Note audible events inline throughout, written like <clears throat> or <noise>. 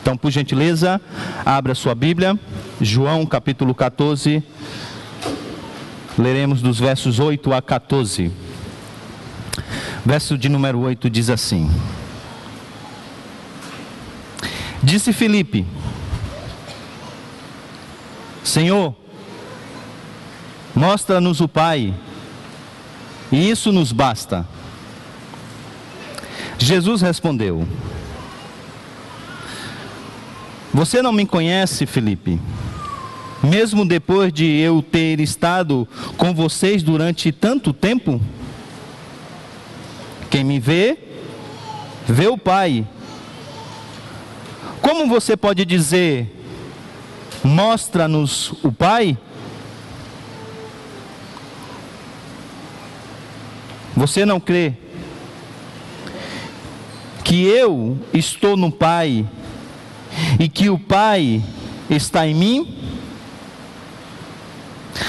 Então, por gentileza, abra sua Bíblia, João capítulo 14, leremos dos versos 8 a 14. Verso de número 8 diz assim: Disse Filipe, Senhor, mostra-nos o Pai, e isso nos basta. Jesus respondeu: Você não me conhece, Felipe, mesmo depois de eu ter estado com vocês durante tanto tempo? Quem me vê, vê o Pai. Como você pode dizer, mostra-nos o Pai? Você não crê que eu estou no Pai e que o Pai está em mim?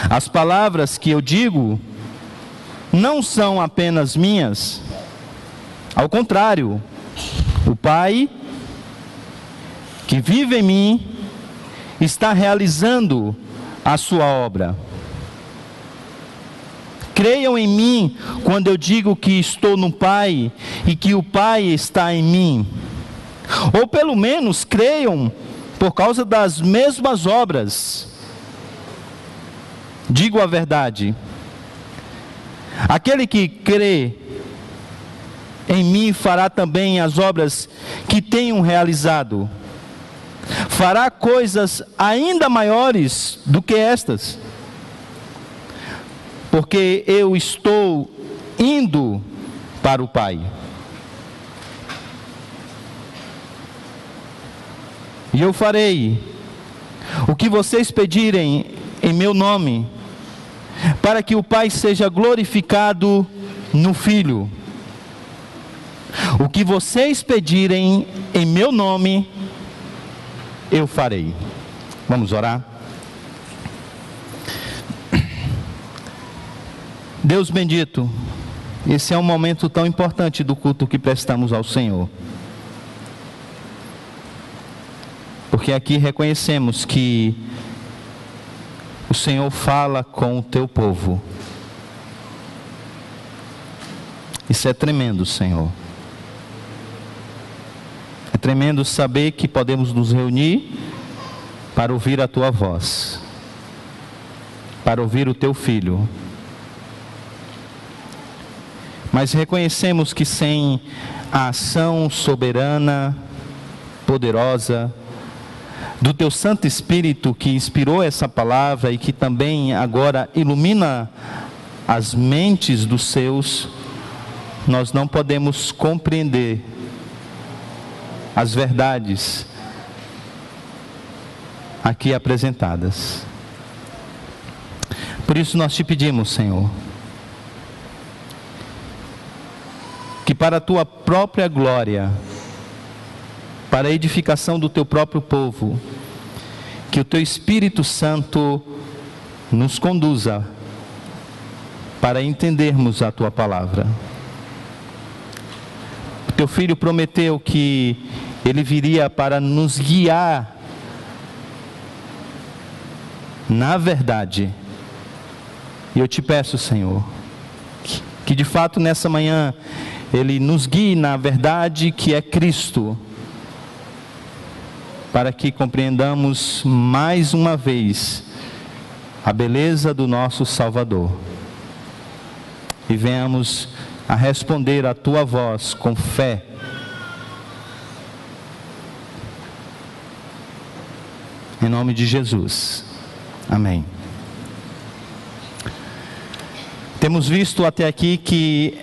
As palavras que eu digo não são apenas minhas, ao contrário, o Pai que vive em mim está realizando a sua obra. Creiam em mim quando eu digo que estou no Pai e que o Pai está em mim. Ou pelo menos creiam por causa das mesmas obras. Digo a verdade. Aquele que crê em mim fará também as obras que tenham realizado. Fará coisas ainda maiores do que estas porque eu estou indo para o Pai. E eu farei o que vocês pedirem em meu nome, para que o Pai seja glorificado no Filho. O que vocês pedirem em meu nome, eu farei. Vamos orar? Deus bendito, esse é um momento tão importante do culto que prestamos ao Senhor. Porque aqui reconhecemos que o Senhor fala com o teu povo. Isso é tremendo, Senhor. É tremendo saber que podemos nos reunir para ouvir a tua voz, para ouvir o teu filho mas reconhecemos que sem a ação soberana, poderosa, do teu Santo Espírito que inspirou essa palavra e que também agora ilumina as mentes dos seus, nós não podemos compreender as verdades aqui apresentadas. Por isso nós te pedimos, Senhor, que para a tua própria glória, para a edificação do teu próprio povo, que o teu Espírito Santo nos conduza para entendermos a tua palavra. O teu filho prometeu que ele viria para nos guiar na verdade. E eu te peço, Senhor, que de fato nessa manhã ele nos guie na verdade que é Cristo, para que compreendamos mais uma vez a beleza do nosso Salvador e venhamos a responder à tua voz com fé. Em nome de Jesus. Amém. Temos visto até aqui que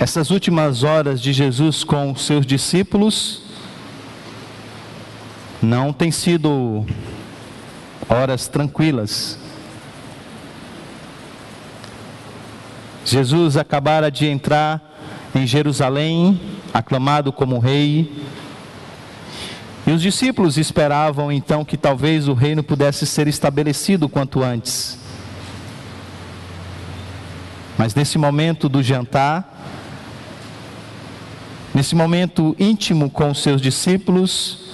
essas últimas horas de Jesus com os seus discípulos não têm sido horas tranquilas. Jesus acabara de entrar em Jerusalém, aclamado como rei, e os discípulos esperavam então que talvez o reino pudesse ser estabelecido quanto antes. Mas nesse momento do jantar, nesse momento íntimo com os seus discípulos,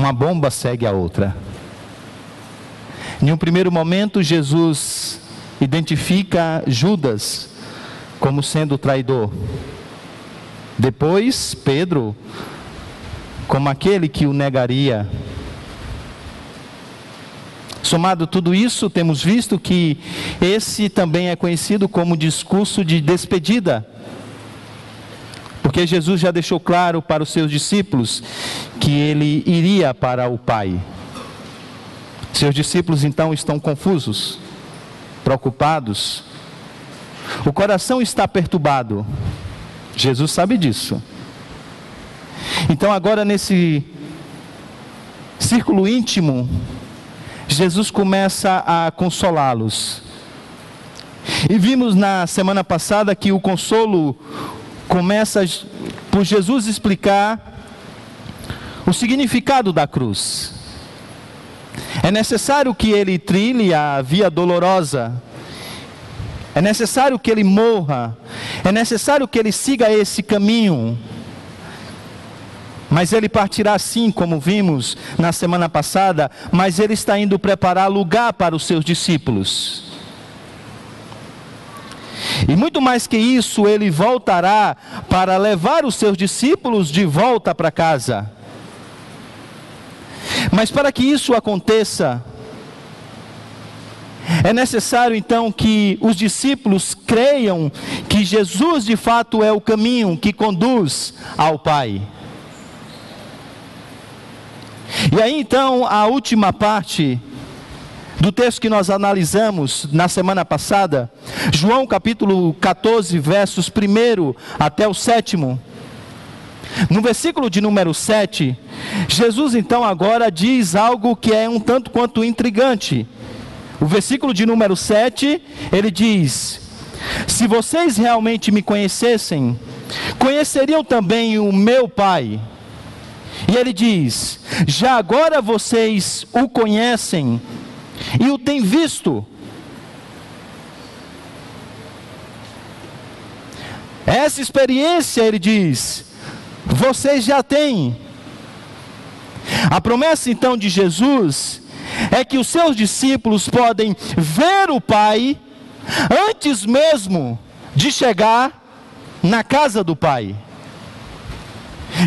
uma bomba segue a outra. Em um primeiro momento, Jesus identifica Judas como sendo traidor. Depois, Pedro, como aquele que o negaria. Somado tudo isso, temos visto que esse também é conhecido como discurso de despedida. Porque Jesus já deixou claro para os seus discípulos que ele iria para o Pai. Seus discípulos então estão confusos, preocupados, o coração está perturbado. Jesus sabe disso. Então, agora nesse círculo íntimo, Jesus começa a consolá-los. E vimos na semana passada que o consolo começa por Jesus explicar o significado da cruz. É necessário que ele trilhe a via dolorosa, é necessário que ele morra, é necessário que ele siga esse caminho. Mas ele partirá sim, como vimos na semana passada, mas ele está indo preparar lugar para os seus discípulos. E muito mais que isso, ele voltará para levar os seus discípulos de volta para casa. Mas para que isso aconteça, é necessário então que os discípulos creiam que Jesus de fato é o caminho que conduz ao Pai. E aí então a última parte do texto que nós analisamos na semana passada, João capítulo 14, versos 1 até o 7. No versículo de número 7, Jesus então agora diz algo que é um tanto quanto intrigante. O versículo de número 7, ele diz: Se vocês realmente me conhecessem, conheceriam também o meu Pai. E ele diz: Já agora vocês o conhecem e o têm visto. Essa experiência, ele diz, vocês já têm. A promessa então de Jesus é que os seus discípulos podem ver o Pai antes mesmo de chegar na casa do Pai.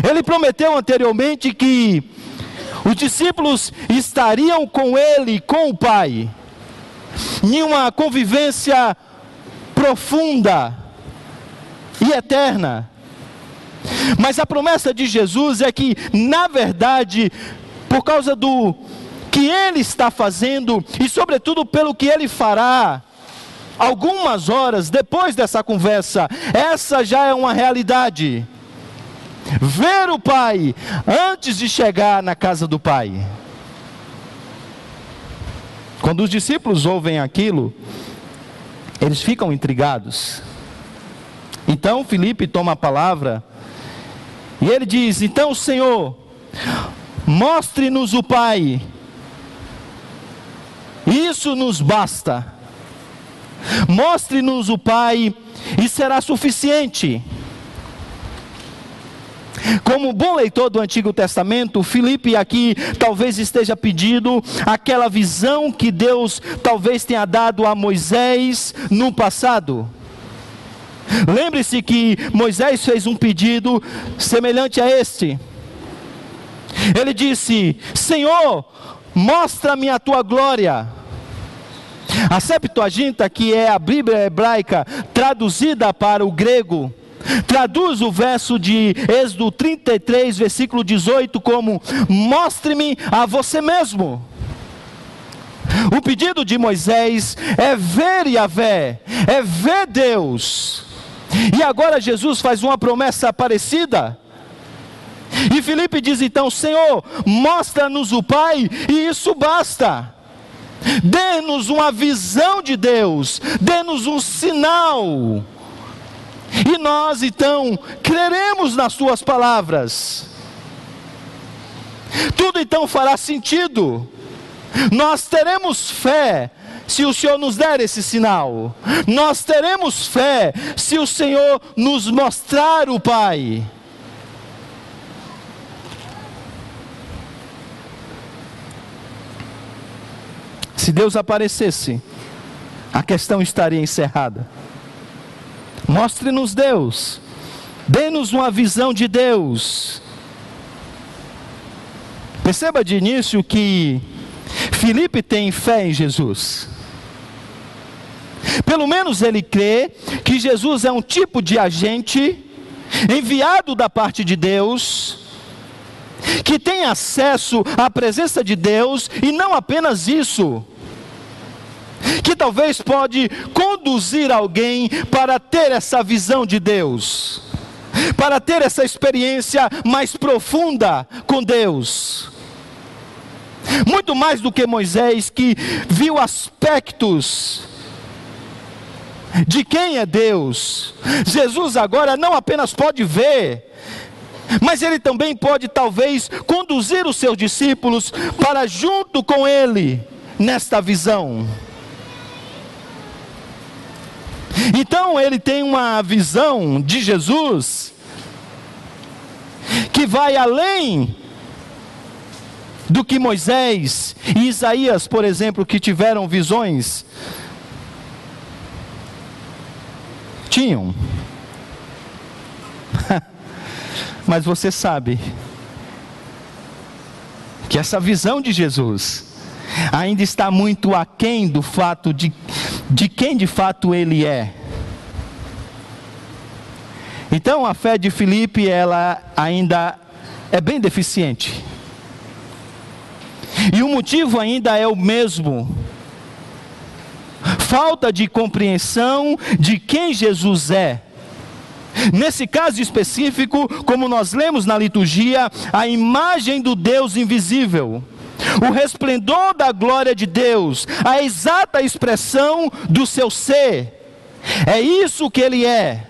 Ele prometeu anteriormente que os discípulos estariam com ele, com o Pai, em uma convivência profunda e eterna. Mas a promessa de Jesus é que, na verdade, por causa do que ele está fazendo e, sobretudo, pelo que ele fará. Algumas horas depois dessa conversa, essa já é uma realidade. Ver o Pai antes de chegar na casa do Pai. Quando os discípulos ouvem aquilo, eles ficam intrigados. Então Felipe toma a palavra e ele diz: Então, Senhor, mostre-nos o Pai, isso nos basta. Mostre-nos o Pai e será suficiente. Como bom leitor do Antigo Testamento, Felipe aqui talvez esteja pedindo aquela visão que Deus talvez tenha dado a Moisés no passado. Lembre-se que Moisés fez um pedido semelhante a este. Ele disse: Senhor, mostra-me a tua glória. A Septuaginta, que é a Bíblia hebraica traduzida para o grego, traduz o verso de Êxodo 33, versículo 18, como: Mostre-me a você mesmo. O pedido de Moisés é ver Yahvé, é ver Deus. E agora Jesus faz uma promessa parecida. E Felipe diz então: Senhor, mostra-nos o Pai, e isso basta. Dê-nos uma visão de Deus, dê-nos um sinal. E nós então creremos nas Suas palavras. Tudo então fará sentido. Nós teremos fé se o Senhor nos der esse sinal. Nós teremos fé se o Senhor nos mostrar o Pai. Se Deus aparecesse, a questão estaria encerrada. Mostre-nos Deus, dê-nos uma visão de Deus. Perceba de início que Felipe tem fé em Jesus. Pelo menos ele crê que Jesus é um tipo de agente enviado da parte de Deus, que tem acesso à presença de Deus e não apenas isso, que talvez pode conduzir alguém para ter essa visão de Deus, para ter essa experiência mais profunda com Deus. Muito mais do que Moisés, que viu aspectos de quem é Deus. Jesus agora não apenas pode ver, mas ele também pode talvez conduzir os seus discípulos para junto com ele nesta visão. Então ele tem uma visão de Jesus que vai além do que Moisés e Isaías, por exemplo, que tiveram visões, tinham. <laughs> Mas você sabe que essa visão de Jesus ainda está muito aquém do fato de, de quem de fato ele é. Então a fé de Filipe ela ainda é bem deficiente. E o motivo ainda é o mesmo. Falta de compreensão de quem Jesus é. Nesse caso específico, como nós lemos na liturgia, a imagem do Deus invisível, o resplendor da glória de Deus, a exata expressão do seu ser. É isso que ele é.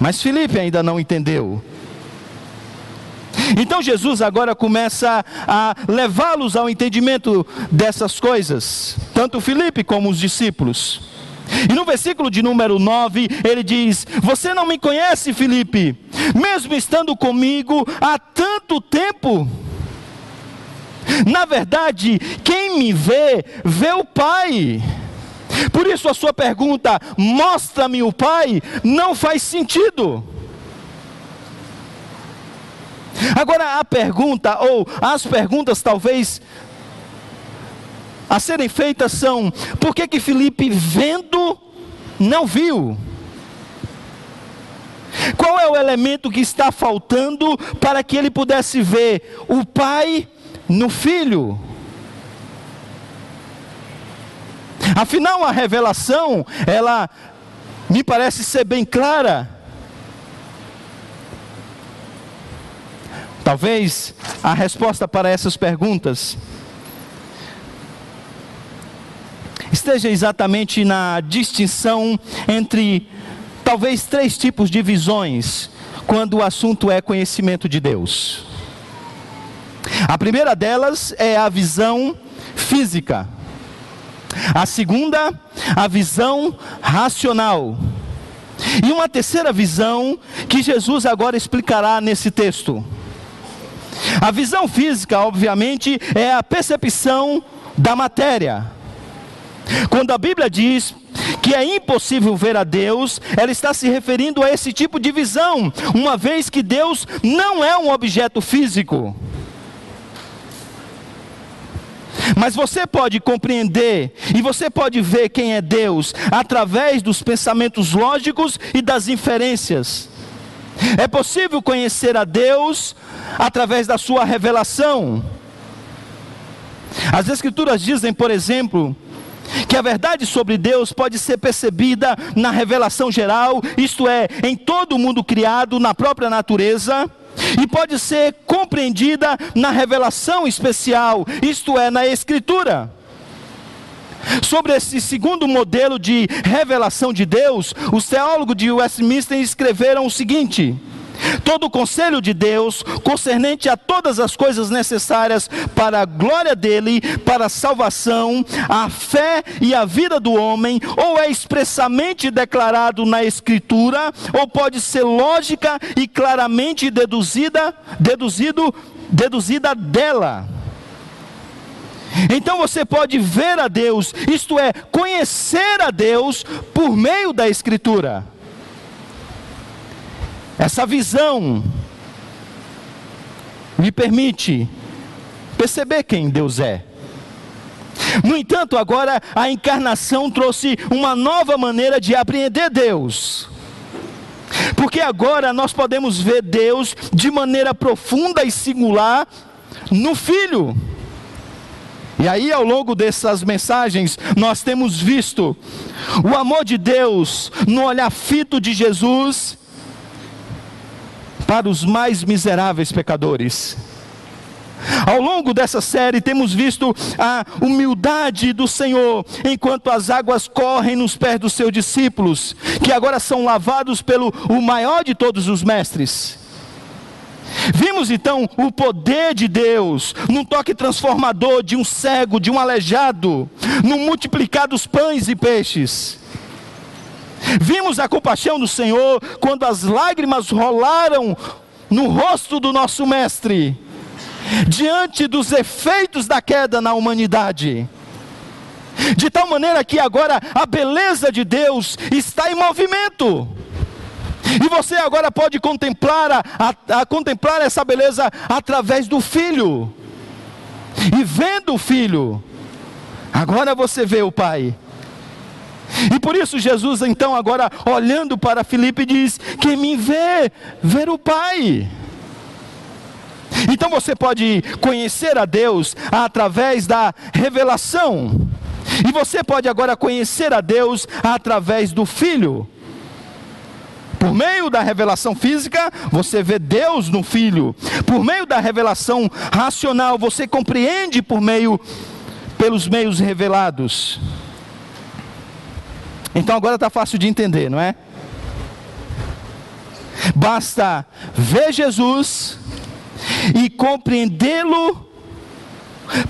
Mas Felipe ainda não entendeu. Então Jesus agora começa a levá-los ao entendimento dessas coisas, tanto Felipe como os discípulos. E no versículo de número 9, ele diz: Você não me conhece, Felipe, mesmo estando comigo há tanto tempo. Na verdade, quem me vê, vê o Pai. Por isso a sua pergunta, mostra-me o Pai, não faz sentido. Agora a pergunta, ou as perguntas talvez a serem feitas são: por que que Felipe vendo não viu? Qual é o elemento que está faltando para que ele pudesse ver o pai no filho? Afinal, a revelação, ela me parece ser bem clara. Talvez a resposta para essas perguntas esteja exatamente na distinção entre talvez três tipos de visões quando o assunto é conhecimento de Deus. A primeira delas é a visão física. A segunda, a visão racional. E uma terceira visão que Jesus agora explicará nesse texto. A visão física, obviamente, é a percepção da matéria. Quando a Bíblia diz que é impossível ver a Deus, ela está se referindo a esse tipo de visão, uma vez que Deus não é um objeto físico. Mas você pode compreender e você pode ver quem é Deus através dos pensamentos lógicos e das inferências. É possível conhecer a Deus através da sua revelação. As Escrituras dizem, por exemplo, que a verdade sobre Deus pode ser percebida na revelação geral, isto é, em todo o mundo criado, na própria natureza, e pode ser compreendida na revelação especial, isto é, na Escritura. Sobre esse segundo modelo de revelação de Deus, os teólogos de Westminster escreveram o seguinte: Todo o conselho de Deus, concernente a todas as coisas necessárias para a glória dele, para a salvação, a fé e a vida do homem, ou é expressamente declarado na Escritura, ou pode ser lógica e claramente deduzida, deduzido, deduzida dela. Então você pode ver a Deus, isto é, conhecer a Deus por meio da Escritura. Essa visão me permite perceber quem Deus é. No entanto, agora a encarnação trouxe uma nova maneira de apreender Deus. Porque agora nós podemos ver Deus de maneira profunda e singular no Filho. E aí, ao longo dessas mensagens, nós temos visto o amor de Deus no olhar fito de Jesus para os mais miseráveis pecadores. Ao longo dessa série, temos visto a humildade do Senhor, enquanto as águas correm nos pés dos seus discípulos, que agora são lavados pelo o maior de todos os mestres. Vimos então o poder de Deus num toque transformador de um cego, de um aleijado, no multiplicar dos pães e peixes. Vimos a compaixão do Senhor quando as lágrimas rolaram no rosto do nosso Mestre, diante dos efeitos da queda na humanidade. De tal maneira que agora a beleza de Deus está em movimento. E você agora pode contemplar, a, a, a contemplar essa beleza através do Filho. E vendo o Filho, agora você vê o Pai. E por isso Jesus então agora olhando para Filipe diz: "Quem me vê, ver o Pai". Então você pode conhecer a Deus através da revelação. E você pode agora conhecer a Deus através do Filho. Por meio da revelação física, você vê Deus no Filho. Por meio da revelação racional, você compreende por meio pelos meios revelados. Então agora está fácil de entender, não é? Basta ver Jesus e compreendê-lo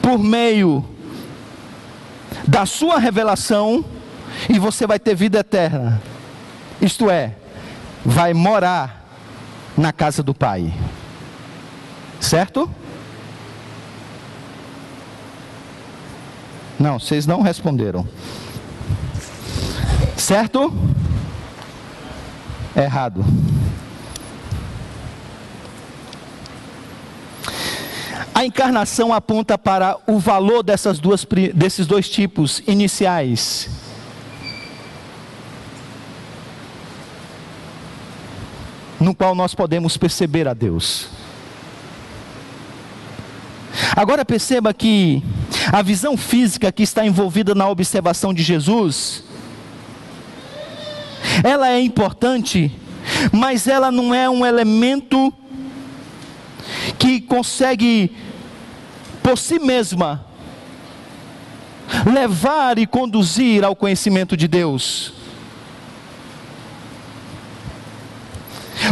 por meio da sua revelação, e você vai ter vida eterna. Isto é, vai morar na casa do Pai. Certo? Não, vocês não responderam. Certo? Errado. A encarnação aponta para o valor dessas duas, desses dois tipos iniciais. No qual nós podemos perceber a Deus. Agora perceba que a visão física que está envolvida na observação de Jesus ela é importante, mas ela não é um elemento que consegue, por si mesma, levar e conduzir ao conhecimento de Deus.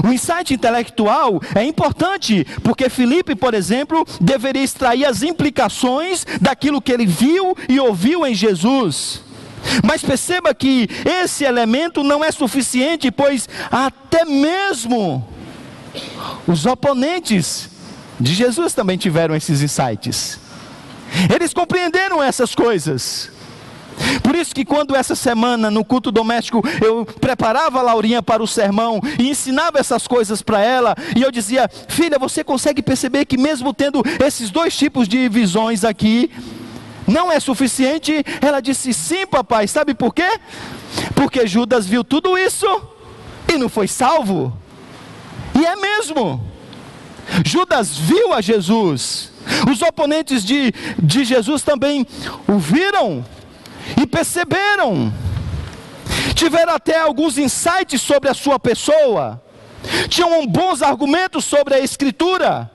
O insight intelectual é importante, porque Felipe, por exemplo, deveria extrair as implicações daquilo que ele viu e ouviu em Jesus. Mas perceba que esse elemento não é suficiente, pois até mesmo os oponentes de Jesus também tiveram esses insights. Eles compreenderam essas coisas. Por isso que quando essa semana no culto doméstico eu preparava a Laurinha para o sermão e ensinava essas coisas para ela, e eu dizia: "Filha, você consegue perceber que mesmo tendo esses dois tipos de visões aqui, não é suficiente? Ela disse: Sim, papai. Sabe por quê? Porque Judas viu tudo isso e não foi salvo. E é mesmo. Judas viu a Jesus. Os oponentes de, de Jesus também o viram e perceberam. Tiveram até alguns insights sobre a sua pessoa. Tinham bons argumentos sobre a Escritura.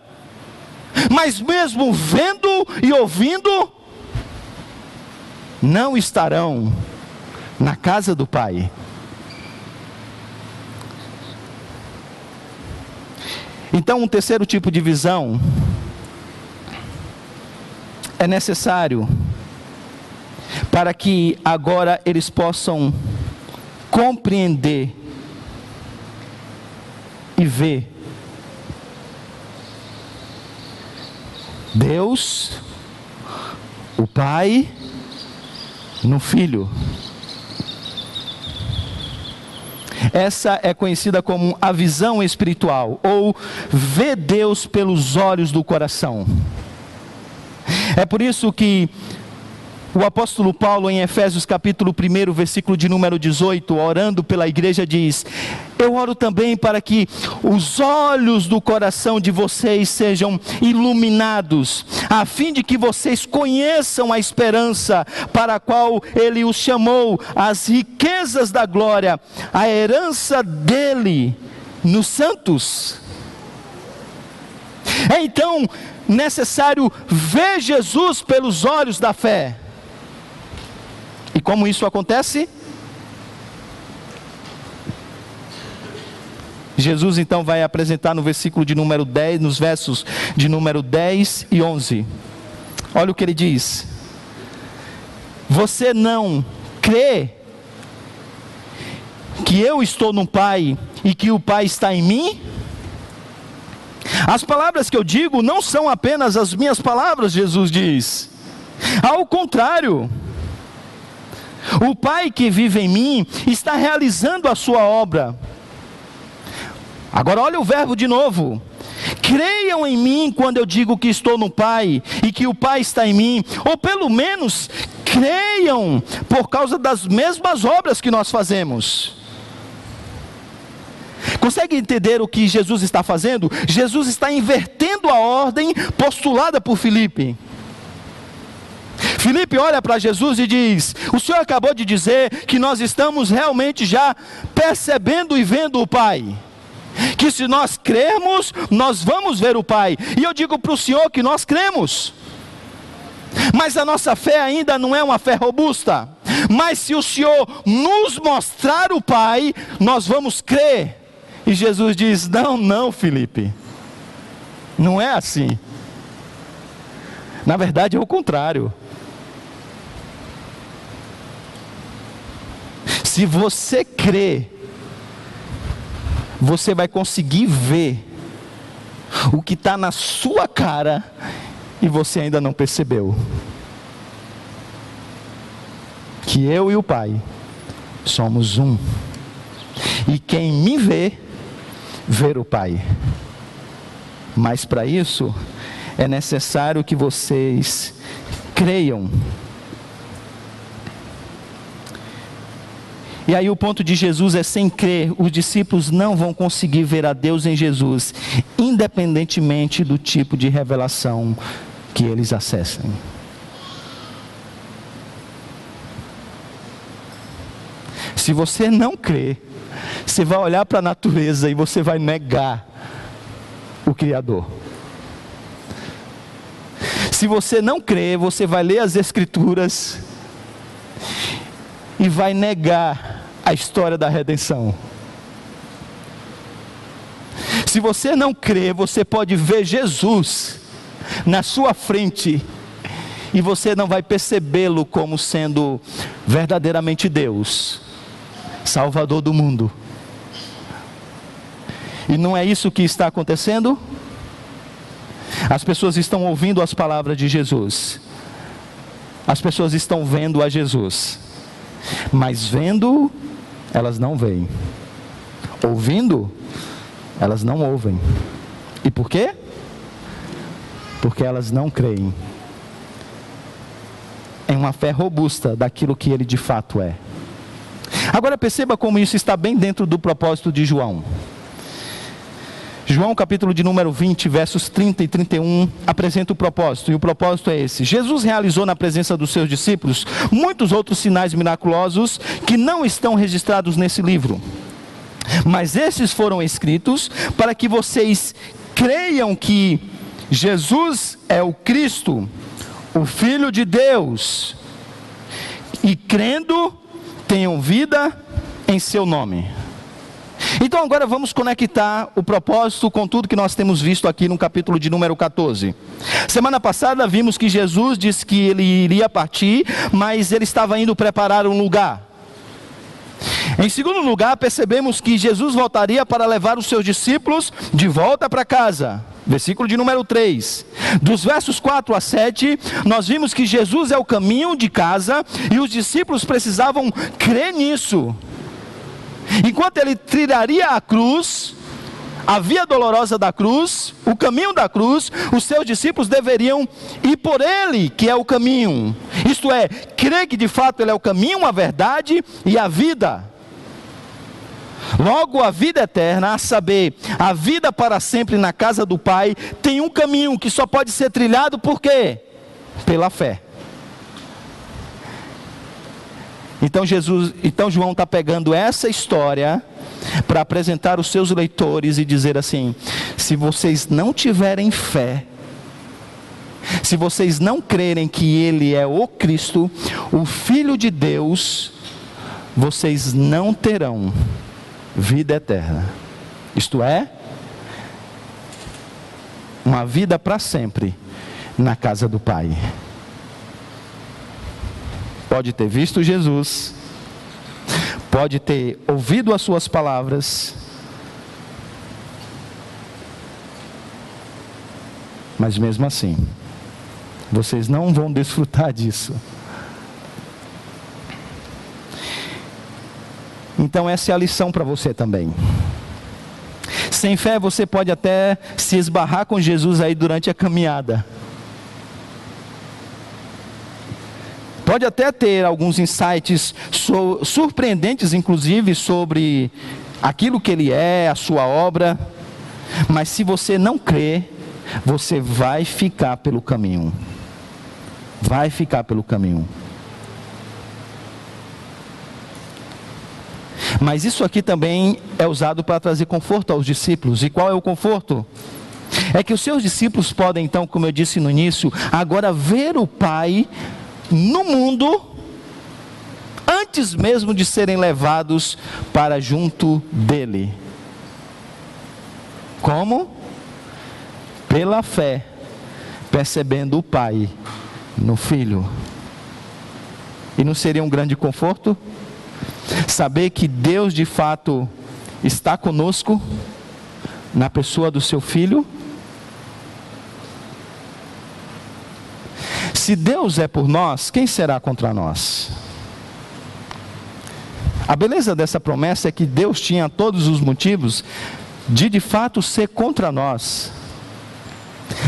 Mas mesmo vendo e ouvindo, não estarão na casa do Pai. Então, um terceiro tipo de visão é necessário para que agora eles possam compreender e ver Deus O Pai no Filho. Essa é conhecida como a visão espiritual, ou ver Deus pelos olhos do coração. É por isso que o apóstolo Paulo, em Efésios capítulo 1, versículo de número 18, orando pela igreja, diz: Eu oro também para que os olhos do coração de vocês sejam iluminados, a fim de que vocês conheçam a esperança para a qual ele os chamou, as riquezas da glória, a herança dele nos santos. É então necessário ver Jesus pelos olhos da fé. E como isso acontece? Jesus então vai apresentar no versículo de número 10, nos versos de número 10 e 11. Olha o que ele diz: Você não crê que eu estou no Pai e que o Pai está em mim? As palavras que eu digo não são apenas as minhas palavras, Jesus diz. Ao contrário, o Pai que vive em mim está realizando a sua obra. Agora olha o verbo de novo. Creiam em mim quando eu digo que estou no Pai e que o Pai está em mim, ou pelo menos creiam por causa das mesmas obras que nós fazemos. Consegue entender o que Jesus está fazendo? Jesus está invertendo a ordem postulada por Filipe. Filipe olha para Jesus e diz: O Senhor acabou de dizer que nós estamos realmente já percebendo e vendo o Pai. Que se nós crermos, nós vamos ver o Pai. E eu digo para o Senhor que nós cremos. Mas a nossa fé ainda não é uma fé robusta. Mas se o Senhor nos mostrar o Pai, nós vamos crer. E Jesus diz: Não, não, Felipe. Não é assim. Na verdade é o contrário. Se você crê, você vai conseguir ver o que está na sua cara e você ainda não percebeu. Que eu e o Pai somos um. E quem me vê, vê o Pai. Mas para isso é necessário que vocês creiam E aí o ponto de Jesus é sem crer, os discípulos não vão conseguir ver a Deus em Jesus, independentemente do tipo de revelação que eles acessem. Se você não crê, você vai olhar para a natureza e você vai negar o Criador. Se você não crê, você vai ler as Escrituras e vai negar a história da redenção. Se você não crê, você pode ver Jesus na sua frente e você não vai percebê-lo como sendo verdadeiramente Deus, Salvador do mundo. E não é isso que está acontecendo? As pessoas estão ouvindo as palavras de Jesus, as pessoas estão vendo a Jesus mas vendo, elas não veem. Ouvindo, elas não ouvem. E por quê? Porque elas não creem em uma fé robusta daquilo que ele de fato é. Agora perceba como isso está bem dentro do propósito de João. João capítulo de número 20, versos 30 e 31, apresenta o propósito, e o propósito é esse: Jesus realizou na presença dos seus discípulos muitos outros sinais miraculosos que não estão registrados nesse livro. Mas esses foram escritos para que vocês creiam que Jesus é o Cristo, o Filho de Deus, e crendo tenham vida em seu nome. Então agora vamos conectar o propósito com tudo que nós temos visto aqui no capítulo de número 14. Semana passada vimos que Jesus disse que ele iria partir, mas ele estava indo preparar um lugar. Em segundo lugar, percebemos que Jesus voltaria para levar os seus discípulos de volta para casa. Versículo de número 3. Dos versos 4 a 7, nós vimos que Jesus é o caminho de casa e os discípulos precisavam crer nisso. Enquanto ele trilharia a cruz, a via dolorosa da cruz, o caminho da cruz, os seus discípulos deveriam ir por ele, que é o caminho. Isto é, crer que de fato ele é o caminho, a verdade e a vida. Logo, a vida eterna, a saber, a vida para sempre na casa do Pai, tem um caminho que só pode ser trilhado por quê? Pela fé. Então Jesus, então João está pegando essa história para apresentar os seus leitores e dizer assim: se vocês não tiverem fé, se vocês não crerem que Ele é o Cristo, o Filho de Deus, vocês não terão vida eterna. Isto é, uma vida para sempre na casa do Pai. Pode ter visto Jesus, pode ter ouvido as suas palavras, mas mesmo assim, vocês não vão desfrutar disso. Então, essa é a lição para você também. Sem fé, você pode até se esbarrar com Jesus aí durante a caminhada. Pode até ter alguns insights surpreendentes, inclusive, sobre aquilo que ele é, a sua obra, mas se você não crê, você vai ficar pelo caminho. Vai ficar pelo caminho. Mas isso aqui também é usado para trazer conforto aos discípulos. E qual é o conforto? É que os seus discípulos podem, então, como eu disse no início, agora ver o Pai no mundo, antes mesmo de serem levados para junto dele. Como? Pela fé, percebendo o Pai no Filho. E não seria um grande conforto? Saber que Deus de fato está conosco na pessoa do seu filho. Se Deus é por nós, quem será contra nós? A beleza dessa promessa é que Deus tinha todos os motivos de de fato ser contra nós,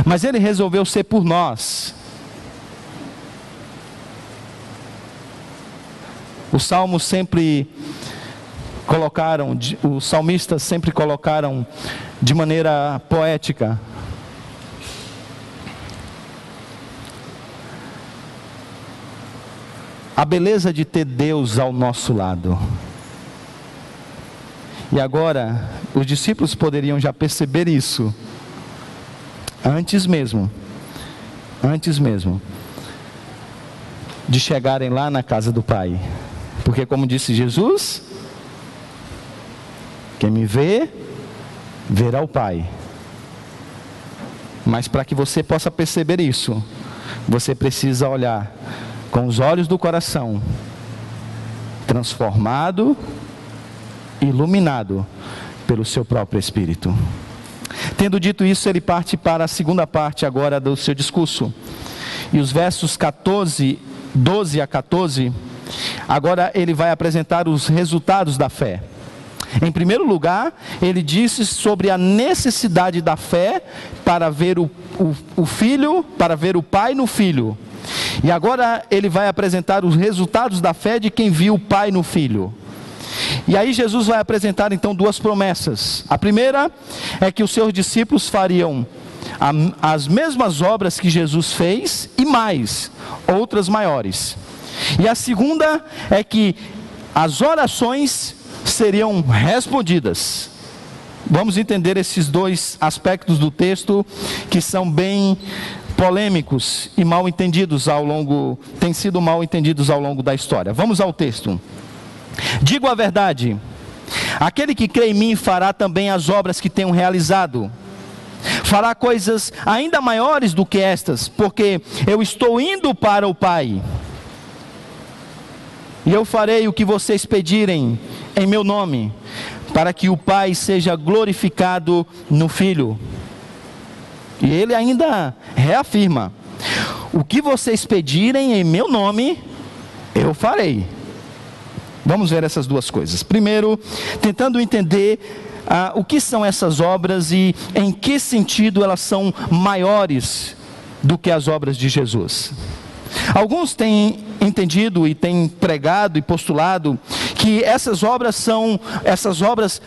mas Ele resolveu ser por nós. Os salmos sempre colocaram, os salmistas sempre colocaram de maneira poética. A beleza de ter Deus ao nosso lado. E agora, os discípulos poderiam já perceber isso, antes mesmo, antes mesmo, de chegarem lá na casa do Pai. Porque, como disse Jesus, quem me vê, verá o Pai. Mas para que você possa perceber isso, você precisa olhar com os olhos do coração, transformado, iluminado pelo seu próprio Espírito. Tendo dito isso, ele parte para a segunda parte agora do seu discurso. E os versos 14, 12 a 14 Agora ele vai apresentar os resultados da fé. Em primeiro lugar, ele disse sobre a necessidade da fé para ver o, o, o, filho, para ver o pai no filho. E agora ele vai apresentar os resultados da fé de quem viu o pai no filho. E aí Jesus vai apresentar então duas promessas. A primeira é que os seus discípulos fariam as mesmas obras que Jesus fez e mais, outras maiores. E a segunda é que as orações seriam respondidas. Vamos entender esses dois aspectos do texto que são bem polêmicos e mal entendidos ao longo, têm sido mal entendidos ao longo da história. Vamos ao texto. Digo a verdade: aquele que crê em mim fará também as obras que tenho realizado. Fará coisas ainda maiores do que estas, porque eu estou indo para o Pai. E eu farei o que vocês pedirem em meu nome, para que o Pai seja glorificado no Filho. E ele ainda reafirma: O que vocês pedirem em meu nome, eu farei. Vamos ver essas duas coisas. Primeiro, tentando entender ah, o que são essas obras e em que sentido elas são maiores do que as obras de Jesus. Alguns têm entendido e têm pregado e postulado que essas obras são essas obras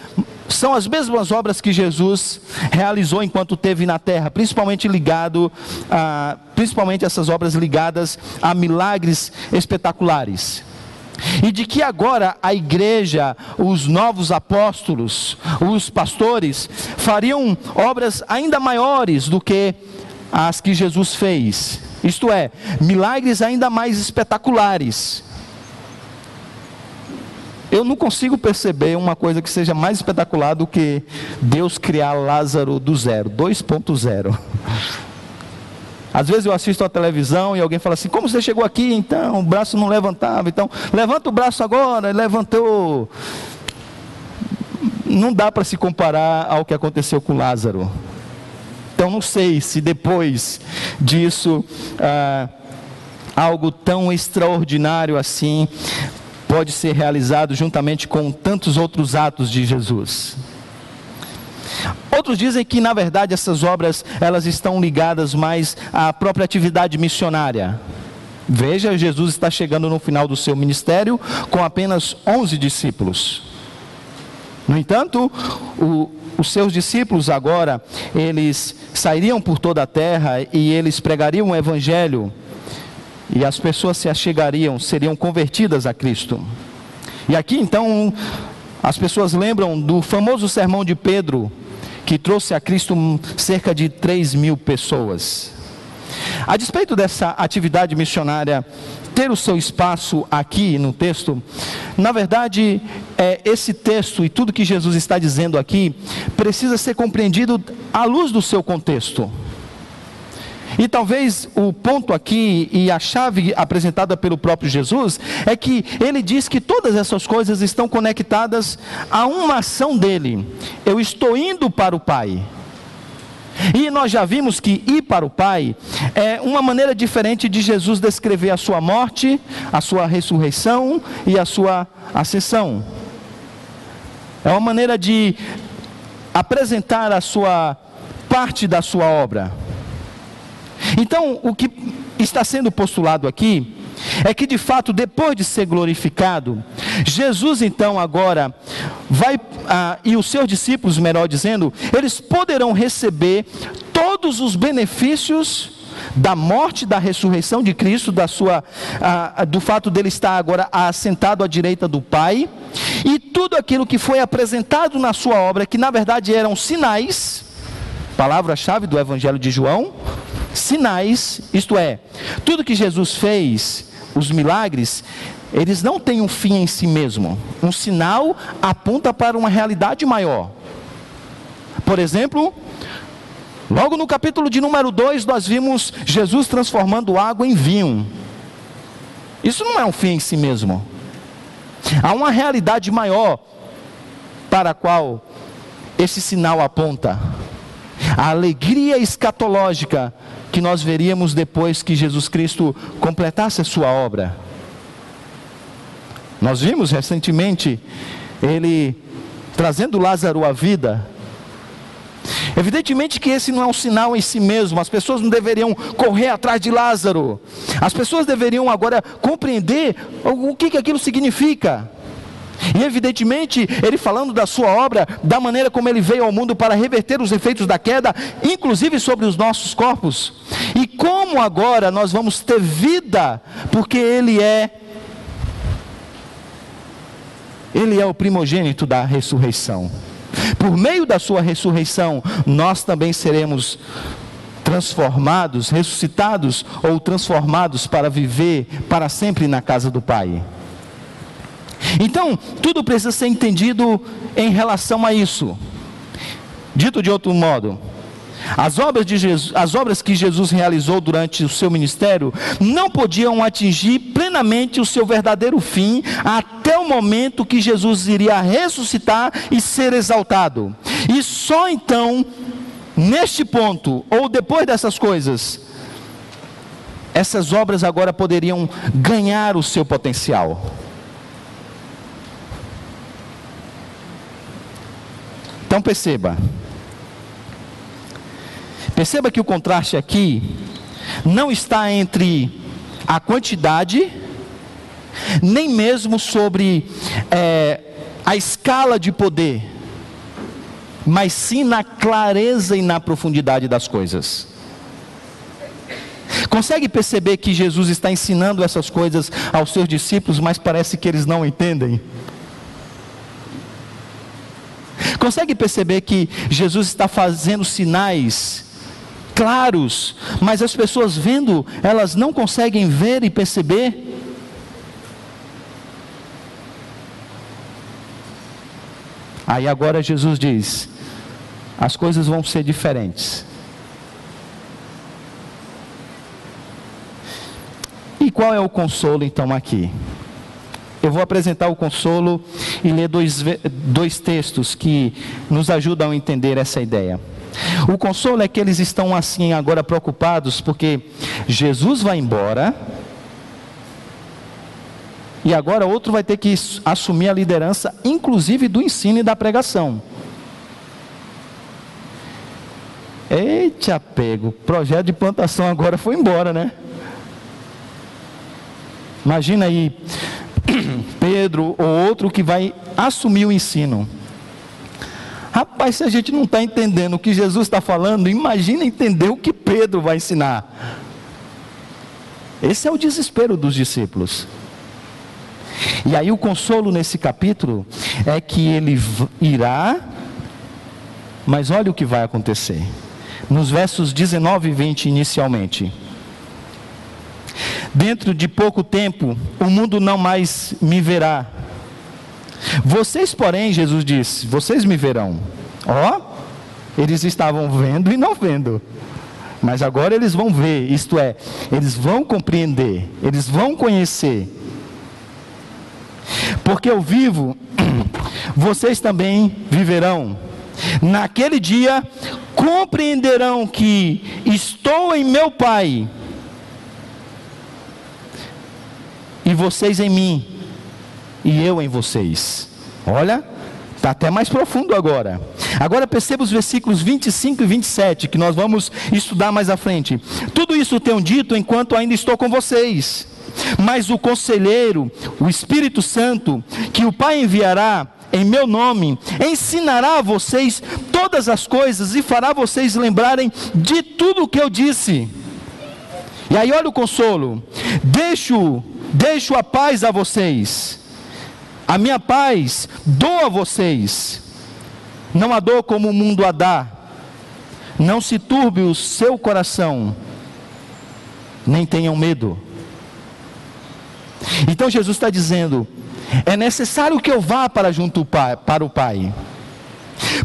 são as mesmas obras que Jesus realizou enquanto teve na terra, principalmente ligado a, principalmente essas obras ligadas a milagres espetaculares. E de que agora a igreja, os novos apóstolos, os pastores, fariam obras ainda maiores do que as que Jesus fez. Isto é, milagres ainda mais espetaculares. Eu não consigo perceber uma coisa que seja mais espetacular do que Deus criar Lázaro do zero, 2.0. Às vezes eu assisto a televisão e alguém fala assim: Como você chegou aqui? Então, o braço não levantava. Então, levanta o braço agora. levantou. Não dá para se comparar ao que aconteceu com Lázaro. Então, não sei se depois disso, ah, algo tão extraordinário assim pode ser realizado juntamente com tantos outros atos de Jesus. Outros dizem que na verdade essas obras elas estão ligadas mais à própria atividade missionária. Veja, Jesus está chegando no final do seu ministério com apenas 11 discípulos. No entanto, o, os seus discípulos agora, eles sairiam por toda a terra e eles pregariam o evangelho e as pessoas se achegariam, seriam convertidas a Cristo. E aqui então, as pessoas lembram do famoso sermão de Pedro, que trouxe a Cristo cerca de 3 mil pessoas. A despeito dessa atividade missionária ter o seu espaço aqui no texto, na verdade, é, esse texto e tudo que Jesus está dizendo aqui precisa ser compreendido à luz do seu contexto. E talvez o ponto aqui e a chave apresentada pelo próprio Jesus é que ele diz que todas essas coisas estão conectadas a uma ação dele. Eu estou indo para o Pai. E nós já vimos que ir para o Pai é uma maneira diferente de Jesus descrever a sua morte, a sua ressurreição e a sua ascensão. É uma maneira de apresentar a sua parte da sua obra. Então, o que está sendo postulado aqui é que de fato, depois de ser glorificado, Jesus então agora vai, ah, e os seus discípulos, melhor dizendo, eles poderão receber todos os benefícios da morte, da ressurreição de Cristo, da sua, ah, do fato dele estar agora assentado à direita do Pai, e tudo aquilo que foi apresentado na sua obra, que na verdade eram sinais, palavra-chave do Evangelho de João, sinais, isto é, tudo que Jesus fez, os milagres, eles não têm um fim em si mesmo. Um sinal aponta para uma realidade maior. Por exemplo, logo no capítulo de número 2, nós vimos Jesus transformando água em vinho. Isso não é um fim em si mesmo. Há uma realidade maior para a qual esse sinal aponta. A alegria escatológica que nós veríamos depois que Jesus Cristo completasse a sua obra. Nós vimos recentemente ele trazendo Lázaro à vida. Evidentemente que esse não é um sinal em si mesmo, as pessoas não deveriam correr atrás de Lázaro, as pessoas deveriam agora compreender o que, que aquilo significa. E evidentemente, ele falando da sua obra, da maneira como ele veio ao mundo para reverter os efeitos da queda, inclusive sobre os nossos corpos. E como agora nós vamos ter vida, porque ele é ele é o primogênito da ressurreição. Por meio da sua ressurreição, nós também seremos transformados, ressuscitados ou transformados para viver para sempre na casa do Pai. Então, tudo precisa ser entendido em relação a isso. Dito de outro modo, as obras, de Jesus, as obras que Jesus realizou durante o seu ministério não podiam atingir plenamente o seu verdadeiro fim até o momento que Jesus iria ressuscitar e ser exaltado. E só então neste ponto, ou depois dessas coisas, essas obras agora poderiam ganhar o seu potencial. Então perceba. Perceba que o contraste aqui não está entre a quantidade, nem mesmo sobre é, a escala de poder, mas sim na clareza e na profundidade das coisas. Consegue perceber que Jesus está ensinando essas coisas aos seus discípulos, mas parece que eles não entendem? Consegue perceber que Jesus está fazendo sinais claros, mas as pessoas vendo, elas não conseguem ver e perceber? Aí agora Jesus diz: as coisas vão ser diferentes. E qual é o consolo então aqui? Eu vou apresentar o consolo e ler dois, dois textos que nos ajudam a entender essa ideia. O consolo é que eles estão assim agora preocupados porque Jesus vai embora e agora outro vai ter que assumir a liderança, inclusive do ensino e da pregação. Eita, pego, projeto de plantação agora foi embora, né? Imagina aí <coughs> Pedro ou outro que vai assumir o ensino. Rapaz, se a gente não está entendendo o que Jesus está falando, imagina entender o que Pedro vai ensinar. Esse é o desespero dos discípulos. E aí o consolo nesse capítulo é que ele irá, mas olha o que vai acontecer. Nos versos 19 e 20 inicialmente. Dentro de pouco tempo, o mundo não mais me verá. Vocês, porém, Jesus disse: Vocês me verão. Ó, oh, eles estavam vendo e não vendo. Mas agora eles vão ver, isto é, eles vão compreender, eles vão conhecer. Porque eu vivo, <clears throat> vocês também viverão. Naquele dia compreenderão que estou em meu Pai e vocês em mim, e eu em vocês. Olha, está até mais profundo agora. Agora perceba os versículos 25 e 27, que nós vamos estudar mais à frente. Tudo isso tenho dito enquanto ainda estou com vocês. Mas o conselheiro, o Espírito Santo, que o Pai enviará em meu nome, ensinará a vocês todas as coisas e fará vocês lembrarem de tudo o que eu disse. E aí olha o consolo. Deixo Deixo a paz a vocês. A minha paz dou a vocês. Não a dou como o mundo a dá. Não se turbe o seu coração. Nem tenham medo. Então Jesus está dizendo: é necessário que eu vá para junto para o Pai.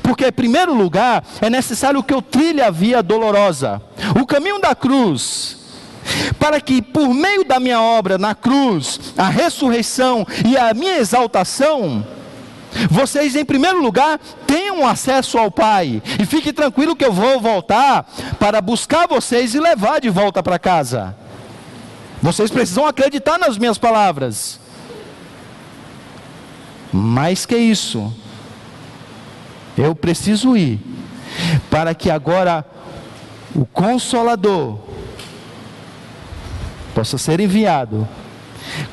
Porque, em primeiro lugar, é necessário que eu trilhe a via dolorosa. O caminho da cruz para que por meio da minha obra na cruz, a ressurreição e a minha exaltação, vocês em primeiro lugar tenham acesso ao Pai. E fique tranquilo que eu vou voltar para buscar vocês e levar de volta para casa. Vocês precisam acreditar nas minhas palavras. Mais que isso, eu preciso ir para que agora o Consolador, possa ser enviado,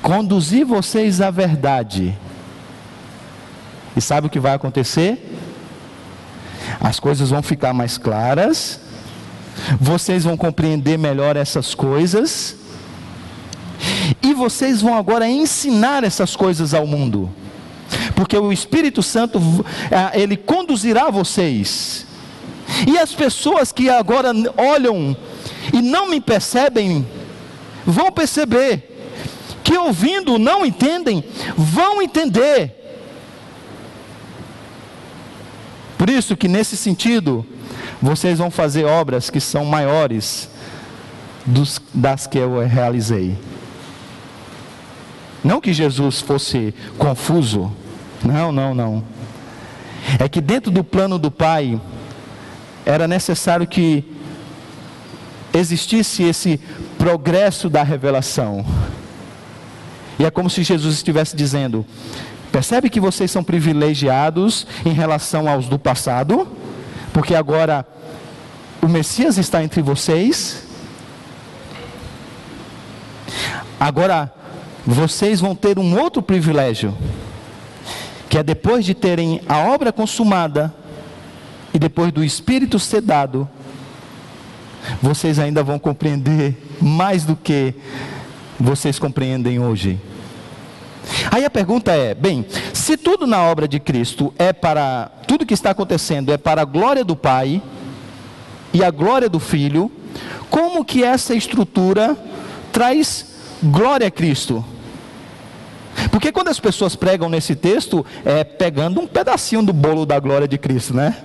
conduzir vocês à verdade. E sabe o que vai acontecer? As coisas vão ficar mais claras, vocês vão compreender melhor essas coisas, e vocês vão agora ensinar essas coisas ao mundo, porque o Espírito Santo, eh, ele conduzirá vocês, e as pessoas que agora olham e não me percebem, vão perceber, que ouvindo não entendem, vão entender. Por isso que nesse sentido, vocês vão fazer obras que são maiores dos, das que eu realizei. Não que Jesus fosse confuso, não, não, não. É que dentro do plano do Pai, era necessário que existisse esse progresso da revelação. E é como se Jesus estivesse dizendo: percebe que vocês são privilegiados em relação aos do passado, porque agora o Messias está entre vocês. Agora vocês vão ter um outro privilégio, que é depois de terem a obra consumada e depois do Espírito ser dado, vocês ainda vão compreender mais do que vocês compreendem hoje. Aí a pergunta é: bem, se tudo na obra de Cristo é para, tudo que está acontecendo é para a glória do Pai e a glória do Filho, como que essa estrutura traz glória a Cristo? Porque quando as pessoas pregam nesse texto, é pegando um pedacinho do bolo da glória de Cristo, né?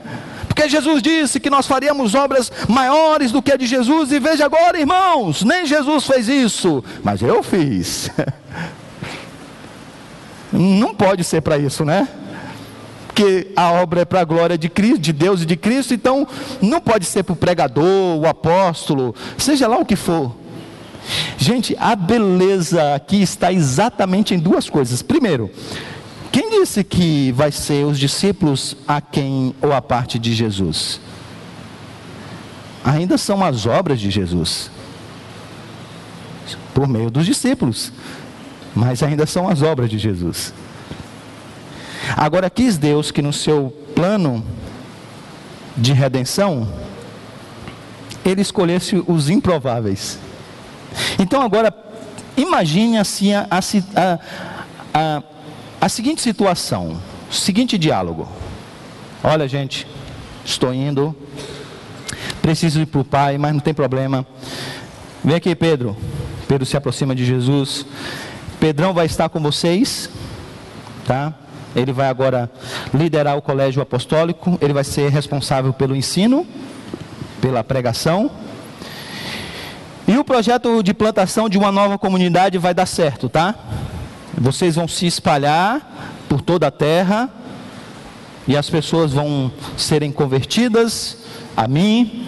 Porque Jesus disse que nós faríamos obras maiores do que a de Jesus, e veja agora, irmãos, nem Jesus fez isso, mas eu fiz. <laughs> Não pode ser para isso, né? Porque a obra é para a glória de Cristo, de Deus e de Cristo, então não pode ser para o pregador, o apóstolo, seja lá o que for. Gente, a beleza aqui está exatamente em duas coisas. Primeiro, quem disse que vai ser os discípulos a quem ou a parte de Jesus? Ainda são as obras de Jesus, por meio dos discípulos, mas ainda são as obras de Jesus. Agora, quis Deus que no seu plano de redenção, ele escolhesse os improváveis. Então agora, imagine assim a, a, a, a seguinte situação, seguinte diálogo. Olha, gente, estou indo, preciso ir para o Pai, mas não tem problema. Vem aqui, Pedro. Pedro se aproxima de Jesus. Pedrão vai estar com vocês, tá? Ele vai agora liderar o colégio apostólico. Ele vai ser responsável pelo ensino, pela pregação e o projeto de plantação de uma nova comunidade vai dar certo, tá? Vocês vão se espalhar por toda a terra e as pessoas vão serem convertidas a mim.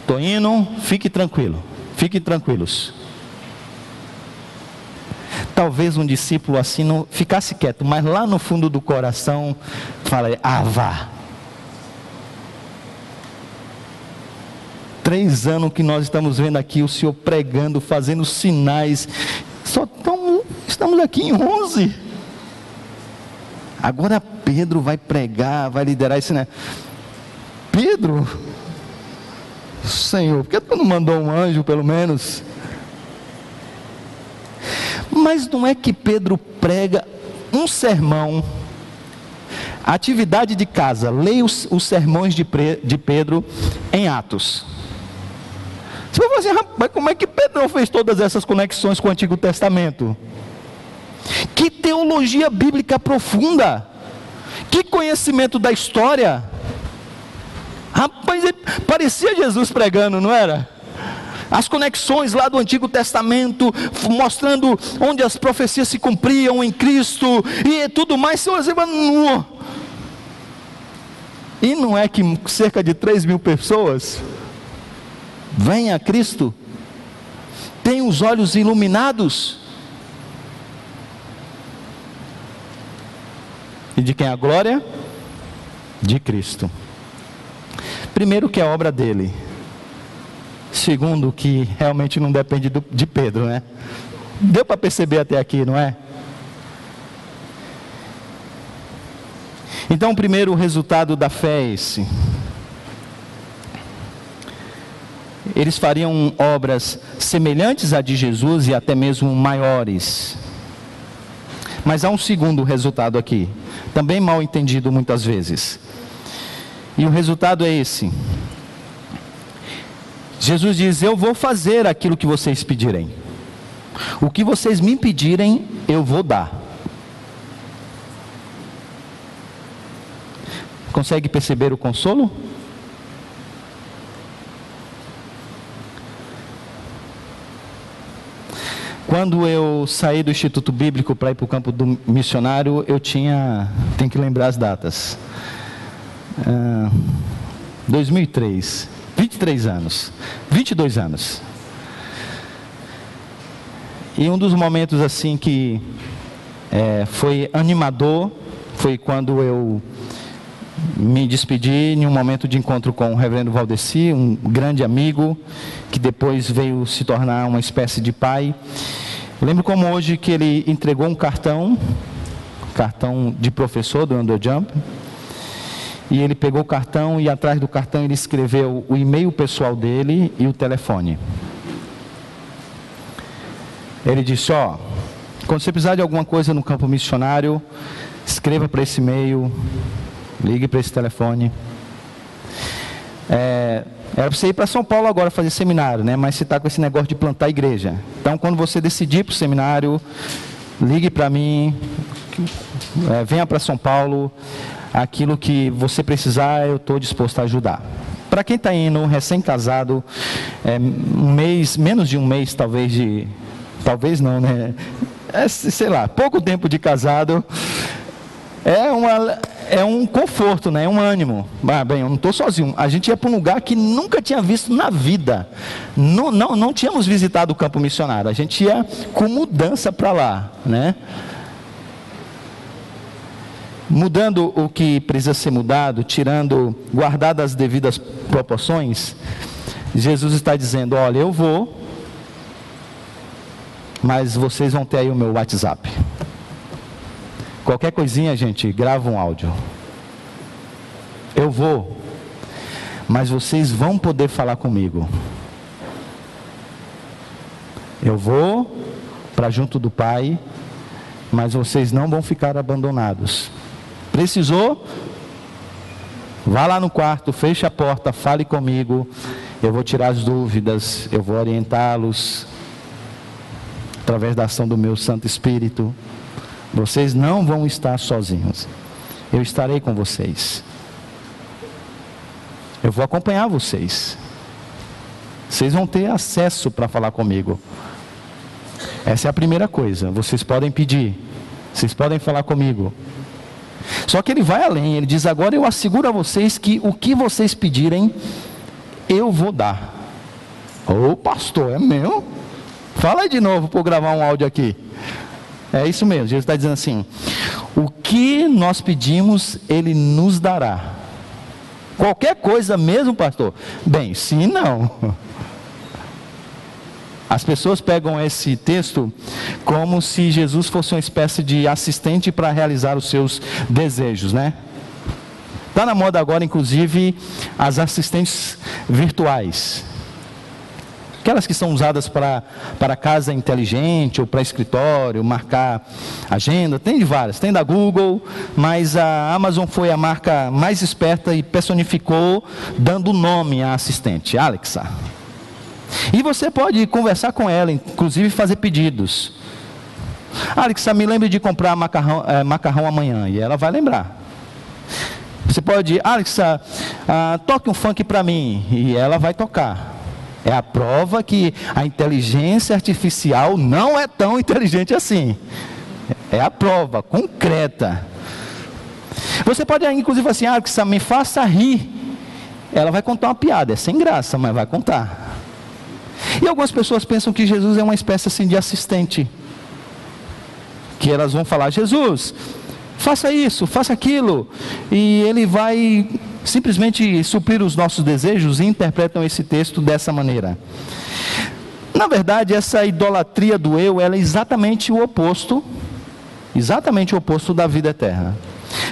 Estou indo, fique tranquilo, fiquem tranquilos. Talvez um discípulo assim não ficasse quieto, mas lá no fundo do coração fala: Ah, vá, Três anos que nós estamos vendo aqui o Senhor pregando, fazendo sinais. Só tão, estamos aqui em onze. Agora Pedro vai pregar, vai liderar esse. Né? Pedro, Senhor, por que tu não mandou um anjo pelo menos? Mas não é que Pedro prega um sermão. Atividade de casa, leia os, os sermões de, de Pedro em Atos. Você vai falar assim, rapaz, como é que Pedro fez todas essas conexões com o Antigo Testamento? Que teologia bíblica profunda! Que conhecimento da história! Rapaz, parecia Jesus pregando, não era? As conexões lá do Antigo Testamento, mostrando onde as profecias se cumpriam em Cristo e tudo mais. Você vai, nu. E não é que cerca de 3 mil pessoas Venha Cristo. Tem os olhos iluminados. E de quem é a glória? De Cristo. Primeiro, que é obra dele. Segundo, que realmente não depende do, de Pedro, né? Deu para perceber até aqui, não é? Então, o primeiro resultado da fé é esse. eles fariam obras semelhantes à de Jesus e até mesmo maiores. Mas há um segundo resultado aqui, também mal entendido muitas vezes. E o resultado é esse. Jesus diz: Eu vou fazer aquilo que vocês pedirem. O que vocês me pedirem, eu vou dar. Consegue perceber o consolo? Quando eu saí do Instituto Bíblico para ir para o campo do missionário, eu tinha, tem que lembrar as datas. Uh, 2003. 23 anos. 22 anos. E um dos momentos assim que é, foi animador foi quando eu me despedi em um momento de encontro com o reverendo Valdeci, um grande amigo, que depois veio se tornar uma espécie de pai. Lembro como hoje que ele entregou um cartão, cartão de professor do Underjump, e ele pegou o cartão e atrás do cartão ele escreveu o e-mail pessoal dele e o telefone. Ele disse: Ó, quando você precisar de alguma coisa no campo missionário, escreva para esse e-mail, ligue para esse telefone. É, era para você ir para São Paulo agora fazer seminário, né? Mas você está com esse negócio de plantar igreja. Então, quando você decidir para o seminário, ligue para mim, é, venha para São Paulo. Aquilo que você precisar, eu estou disposto a ajudar. Para quem está indo recém-casado, é, um mês, menos de um mês talvez de talvez não, né? É, sei lá, pouco tempo de casado é, uma, é um conforto, né? É um ânimo. Ah, bem, eu não estou sozinho. A gente ia para um lugar que nunca tinha visto na vida. Não, não, não tínhamos visitado o campo missionário. A gente ia com mudança para lá, né? Mudando o que precisa ser mudado, tirando, guardadas as devidas proporções, Jesus está dizendo: Olha, eu vou, mas vocês vão ter aí o meu WhatsApp. Qualquer coisinha, gente, grava um áudio. Eu vou, mas vocês vão poder falar comigo. Eu vou para junto do Pai, mas vocês não vão ficar abandonados. Precisou? Vá lá no quarto, feche a porta, fale comigo. Eu vou tirar as dúvidas, eu vou orientá-los, através da ação do meu Santo Espírito. Vocês não vão estar sozinhos. Eu estarei com vocês. Eu vou acompanhar vocês. Vocês vão ter acesso para falar comigo. Essa é a primeira coisa. Vocês podem pedir. Vocês podem falar comigo. Só que ele vai além. Ele diz: Agora eu asseguro a vocês que o que vocês pedirem, eu vou dar. Ô oh, pastor, é meu? Fala de novo para gravar um áudio aqui. É isso mesmo, Jesus está dizendo assim: o que nós pedimos, Ele nos dará. Qualquer coisa mesmo, pastor? Bem, sim, não. As pessoas pegam esse texto como se Jesus fosse uma espécie de assistente para realizar os seus desejos, né? Está na moda agora, inclusive, as assistentes virtuais. Aquelas que são usadas para, para casa inteligente ou para escritório, marcar agenda, tem de várias, tem da Google, mas a Amazon foi a marca mais esperta e personificou, dando nome à assistente, Alexa. E você pode conversar com ela, inclusive fazer pedidos. Alexa, me lembre de comprar macarrão, é, macarrão amanhã, e ela vai lembrar. Você pode, Alexa, ah, toque um funk para mim, e ela vai tocar. É a prova que a inteligência artificial não é tão inteligente assim. É a prova concreta. Você pode, inclusive, assim, ah, que me faça rir. Ela vai contar uma piada, é sem graça, mas vai contar. E algumas pessoas pensam que Jesus é uma espécie assim de assistente. Que elas vão falar, Jesus, faça isso, faça aquilo. E ele vai simplesmente suprir os nossos desejos e interpretam esse texto dessa maneira. Na verdade, essa idolatria do eu, é exatamente o oposto, exatamente o oposto da vida eterna.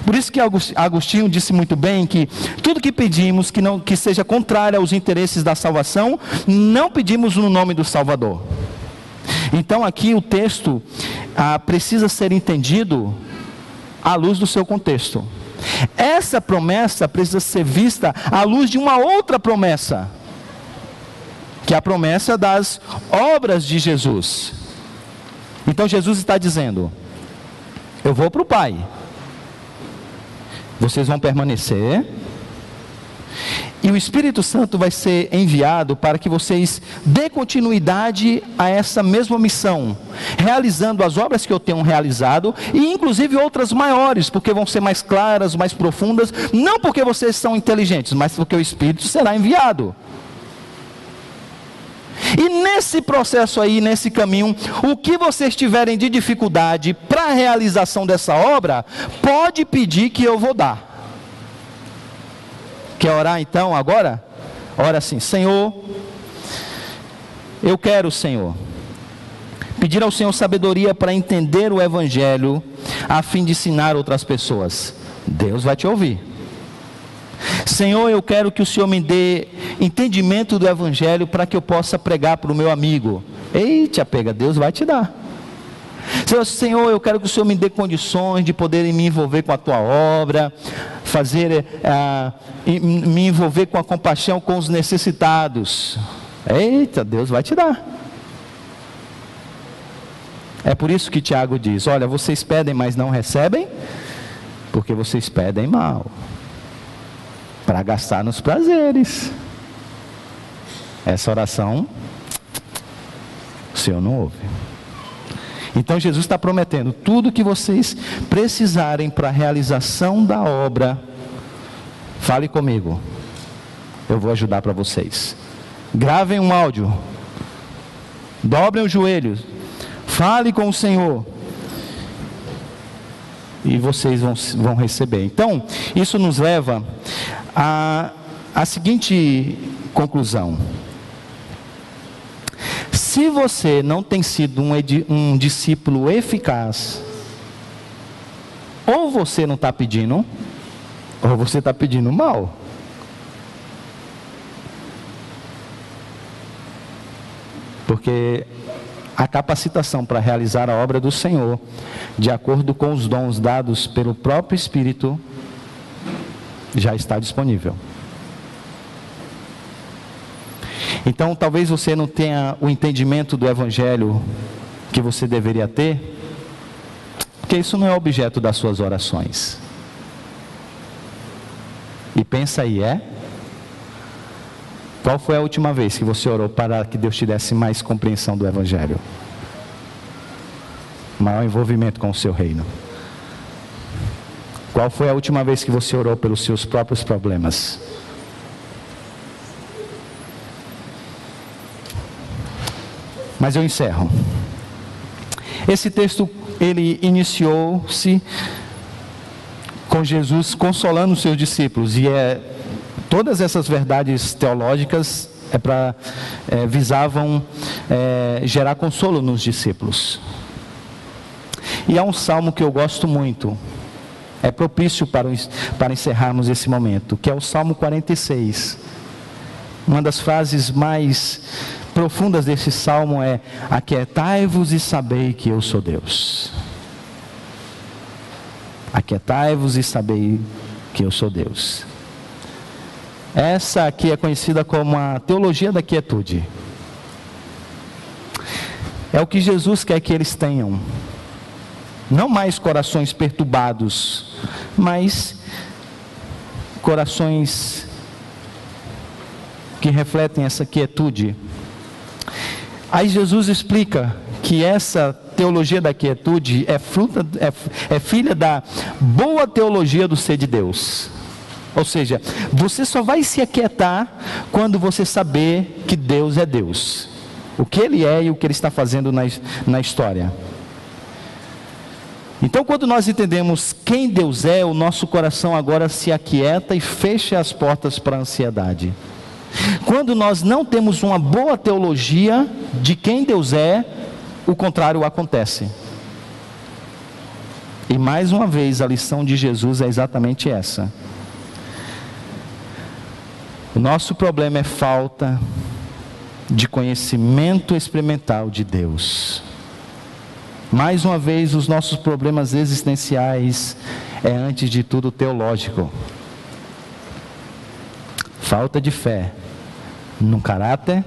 Por isso que Agostinho disse muito bem que tudo que pedimos que não que seja contrário aos interesses da salvação, não pedimos no nome do Salvador. Então aqui o texto ah, precisa ser entendido à luz do seu contexto. Essa promessa precisa ser vista à luz de uma outra promessa, que é a promessa das obras de Jesus. Então Jesus está dizendo: Eu vou para o Pai, vocês vão permanecer, E o Espírito Santo vai ser enviado para que vocês dê continuidade a essa mesma missão, realizando as obras que eu tenho realizado e inclusive outras maiores, porque vão ser mais claras, mais profundas, não porque vocês são inteligentes, mas porque o Espírito será enviado. E nesse processo aí, nesse caminho, o que vocês tiverem de dificuldade para a realização dessa obra, pode pedir que eu vou dar. Quer orar então agora? Ora assim, Senhor, eu quero, Senhor, pedir ao Senhor sabedoria para entender o Evangelho, a fim de ensinar outras pessoas. Deus vai te ouvir. Senhor, eu quero que o Senhor me dê entendimento do Evangelho para que eu possa pregar para o meu amigo. Eita, pega, Deus vai te dar. Senhor, eu quero que o Senhor me dê condições de poder me envolver com a tua obra, fazer, uh, me envolver com a compaixão com os necessitados. Eita, Deus vai te dar. É por isso que Tiago diz: Olha, vocês pedem, mas não recebem, porque vocês pedem mal para gastar nos prazeres. Essa oração, o Senhor não ouve. Então Jesus está prometendo: tudo que vocês precisarem para a realização da obra, fale comigo, eu vou ajudar para vocês. Gravem um áudio, dobrem os joelhos, fale com o Senhor, e vocês vão, vão receber. Então, isso nos leva a, a seguinte conclusão. Se você não tem sido um, um discípulo eficaz, ou você não está pedindo, ou você está pedindo mal. Porque a capacitação para realizar a obra do Senhor, de acordo com os dons dados pelo próprio Espírito, já está disponível. Então, talvez você não tenha o entendimento do Evangelho que você deveria ter, porque isso não é objeto das suas orações. E pensa aí, é? Qual foi a última vez que você orou para que Deus te desse mais compreensão do Evangelho? Maior envolvimento com o seu reino. Qual foi a última vez que você orou pelos seus próprios problemas? Mas eu encerro. Esse texto ele iniciou-se com Jesus consolando os seus discípulos e é todas essas verdades teológicas é para é, visavam é, gerar consolo nos discípulos. E há um salmo que eu gosto muito, é propício para, para encerrarmos esse momento, que é o Salmo 46. Uma das frases mais profundas desse salmo é: Aquietai-vos e sabei que eu sou Deus. Aquietai-vos e sabei que eu sou Deus. Essa aqui é conhecida como a teologia da quietude. É o que Jesus quer que eles tenham não mais corações perturbados, mas corações que refletem essa quietude. Aí Jesus explica que essa teologia da quietude é, fruta, é, é filha da boa teologia do ser de Deus. Ou seja, você só vai se aquietar quando você saber que Deus é Deus. O que Ele é e o que Ele está fazendo na, na história. Então, quando nós entendemos quem Deus é, o nosso coração agora se aquieta e fecha as portas para a ansiedade. Quando nós não temos uma boa teologia de quem Deus é, o contrário acontece. E mais uma vez, a lição de Jesus é exatamente essa. O nosso problema é falta de conhecimento experimental de Deus. Mais uma vez, os nossos problemas existenciais é antes de tudo teológico. Falta de fé no caráter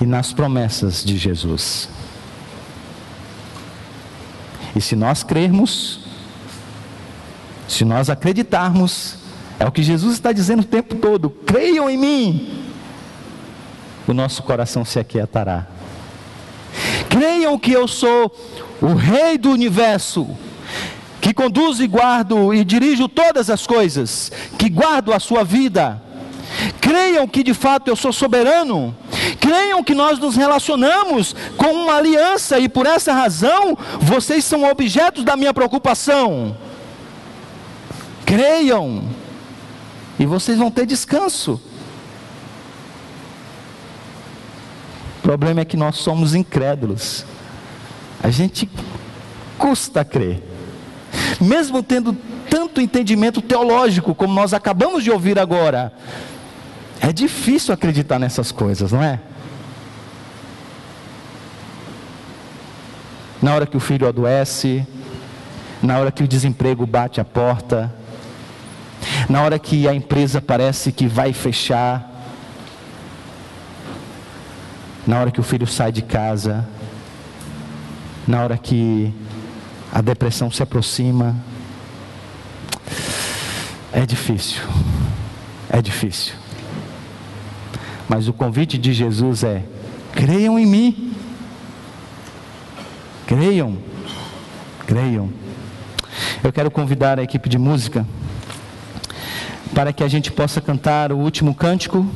e nas promessas de Jesus. E se nós crermos, se nós acreditarmos, É o que Jesus está dizendo o tempo todo: creiam em mim. O nosso coração se aquietará. Creiam que eu sou o Rei do universo, que conduzo e guardo e dirijo todas as coisas, que guardo a sua vida. Creiam que de fato eu sou soberano. Creiam que nós nos relacionamos com uma aliança e por essa razão vocês são objetos da minha preocupação. Creiam e vocês vão ter descanso. O problema é que nós somos incrédulos. A gente custa crer. Mesmo tendo tanto entendimento teológico como nós acabamos de ouvir agora, é difícil acreditar nessas coisas, não é? Na hora que o filho adoece, na hora que o desemprego bate a porta, na hora que a empresa parece que vai fechar, na hora que o filho sai de casa, na hora que a depressão se aproxima, é difícil, é difícil. Mas o convite de Jesus é: creiam em mim, creiam, creiam. Eu quero convidar a equipe de música para que a gente possa cantar o último cântico